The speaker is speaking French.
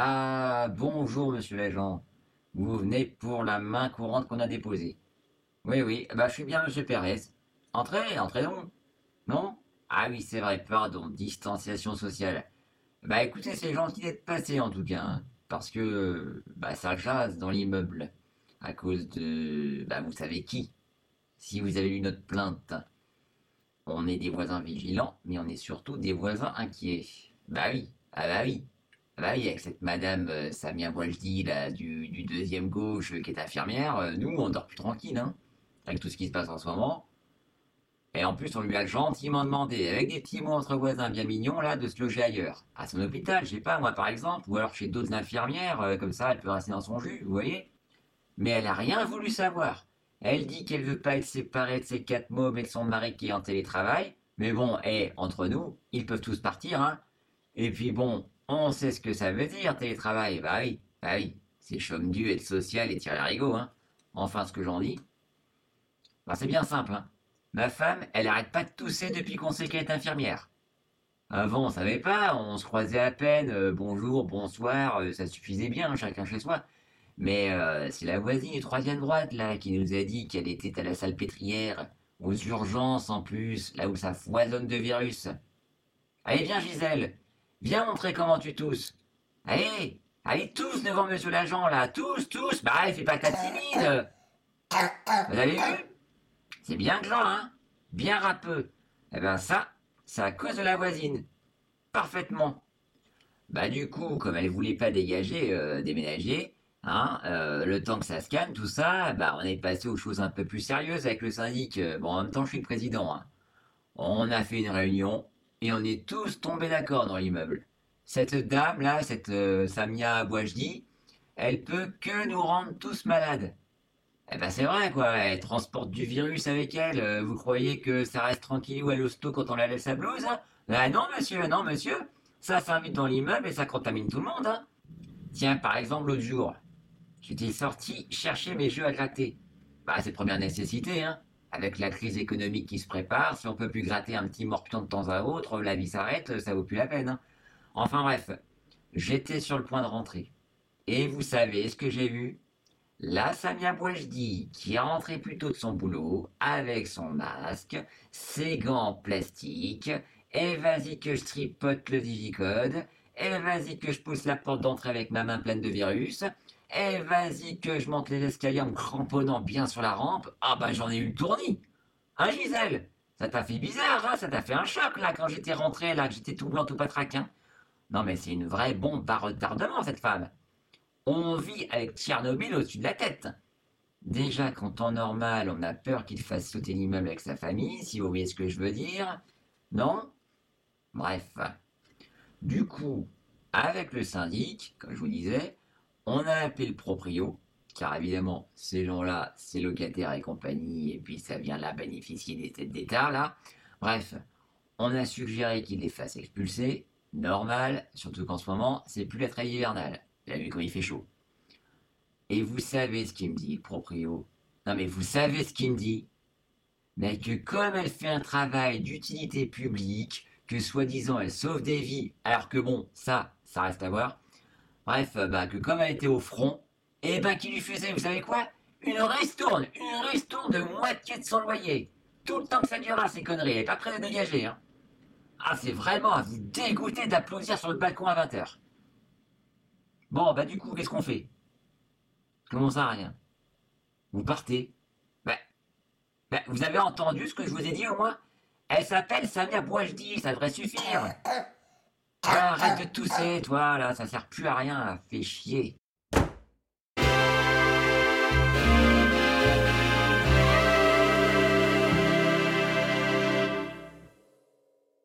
Ah, bonjour, monsieur l'agent. Vous venez pour la main courante qu'on a déposée. Oui, oui, bah je suis bien monsieur Pérez. Entrez, entrez donc. Non? Ah oui, c'est vrai, pardon, distanciation sociale. Bah écoutez, c'est gentil d'être passé en tout cas, hein, parce que bah ça jase dans l'immeuble à cause de bah vous savez qui. Si vous avez lu notre plainte, on est des voisins vigilants, mais on est surtout des voisins inquiets. Bah oui, ah bah oui. Ah bah oui, avec cette madame euh, Samia Bouajdi, là, du, du deuxième gauche, euh, qui est infirmière, euh, nous, on dort plus tranquille, hein, avec tout ce qui se passe en ce moment. Et en plus, on lui a gentiment demandé, avec des petits mots entre voisins bien mignons, là, de se loger ailleurs. À son hôpital, je sais pas, moi, par exemple, ou alors chez d'autres infirmières, comme ça, elle peut rester dans son jus, vous voyez Mais elle a rien voulu savoir. Elle dit qu'elle veut pas être séparée de ses quatre mômes et de son mari qui est en télétravail. Mais bon, et entre nous, ils peuvent tous partir, hein. Et puis bon, on sait ce que ça veut dire, télétravail. Bah oui, bah oui. C'est chôme dû, être social et tirer rigot, hein. Enfin, ce que j'en dis. Bah c'est bien simple, hein. Ma femme, elle arrête pas de tousser depuis qu'on sait qu'elle est infirmière. Avant, on savait pas, on se croisait à peine, euh, bonjour, bonsoir, euh, ça suffisait bien, chacun chez soi. Mais euh, c'est la voisine du troisième droite, là, qui nous a dit qu'elle était à la salle pétrière, aux urgences en plus, là où ça foisonne de virus. Allez, viens, Gisèle, viens montrer comment tu tousses. Allez, allez tous devant monsieur l'agent, là, tous, tous, bah, fais pas ta timide. Vous avez vu? C'est bien gras, hein Bien râpeux. Eh ben ça, c'est à cause de la voisine. Parfaitement. Bah du coup, comme elle voulait pas dégager, euh, déménager, hein, euh, le temps que ça se calme, tout ça, bah on est passé aux choses un peu plus sérieuses avec le syndic. Euh, Bon, en même temps, je suis le président. hein. On a fait une réunion et on est tous tombés d'accord dans l'immeuble. Cette dame là, cette euh, Samia Bouajdi, elle peut que nous rendre tous malades. Eh ben c'est vrai quoi, elle transporte du virus avec elle. Euh, vous croyez que ça reste tranquille ou à l'hosto quand on la laisse à blouse hein? Ah non monsieur, non monsieur. Ça s'invite dans l'immeuble et ça contamine tout le monde. Hein. Tiens, par exemple l'autre jour, j'étais sorti chercher mes jeux à gratter. Bah c'est première nécessité, hein. Avec la crise économique qui se prépare, si on peut plus gratter un petit morpion de temps à autre, la vie s'arrête, ça vaut plus la peine. hein. Enfin bref, j'étais sur le point de rentrer. Et vous savez ce que j'ai vu? La Samia Bouajdi, qui est rentrée plus tôt de son boulot, avec son masque, ses gants en plastique, et vas-y que je tripote le digicode, et vas-y que je pousse la porte d'entrée avec ma main pleine de virus, et vas-y que je monte les escaliers en me cramponnant bien sur la rampe, ah bah j'en ai eu le tournis. Hein Gisèle? Ça t'a fait bizarre, hein? Ça t'a fait un choc, là, quand j'étais rentré, là, que j'étais tout blanc, tout patraquin. Non mais c'est une vraie bombe à retardement, cette femme. On vit avec Tchernobyl au-dessus de la tête. Déjà qu'en temps normal, on a peur qu'il fasse sauter l'immeuble avec sa famille, si vous voyez ce que je veux dire. Non? Bref. Du coup, avec le syndic, comme je vous disais, on a appelé le proprio, car évidemment, ces gens-là, c'est locataires et compagnie, et puis ça vient là bénéficier des têtes d'État, là. Bref, on a suggéré qu'il les fasse expulser, normal, surtout qu'en ce moment, c'est plus la treille hivernale. Il a vu quand il fait chaud. Et vous savez ce qu'il me dit, le proprio Non mais vous savez ce qu'il me dit Mais que comme elle fait un travail d'utilité publique, que soi-disant elle sauve des vies, alors que bon, ça, ça reste à voir. Bref, euh, bah que comme elle était au front, et ben qu'il lui faisait, vous savez quoi? Une ristourne, une ristourne de moitié de son loyer. Tout le temps que ça durera ces conneries, elle est pas prête à dégager, hein. Ah, c'est vraiment à vous dégoûter d'applaudir sur le balcon à 20h. Bon, bah du coup, qu'est-ce qu'on fait? Comment ça, rien Vous partez bah, bah, vous avez entendu ce que je vous ai dit au moins? Elle s'appelle Samia Bouajdi, ça devrait suffire. Arrête de tousser, toi, là, ça sert plus à rien, fais chier.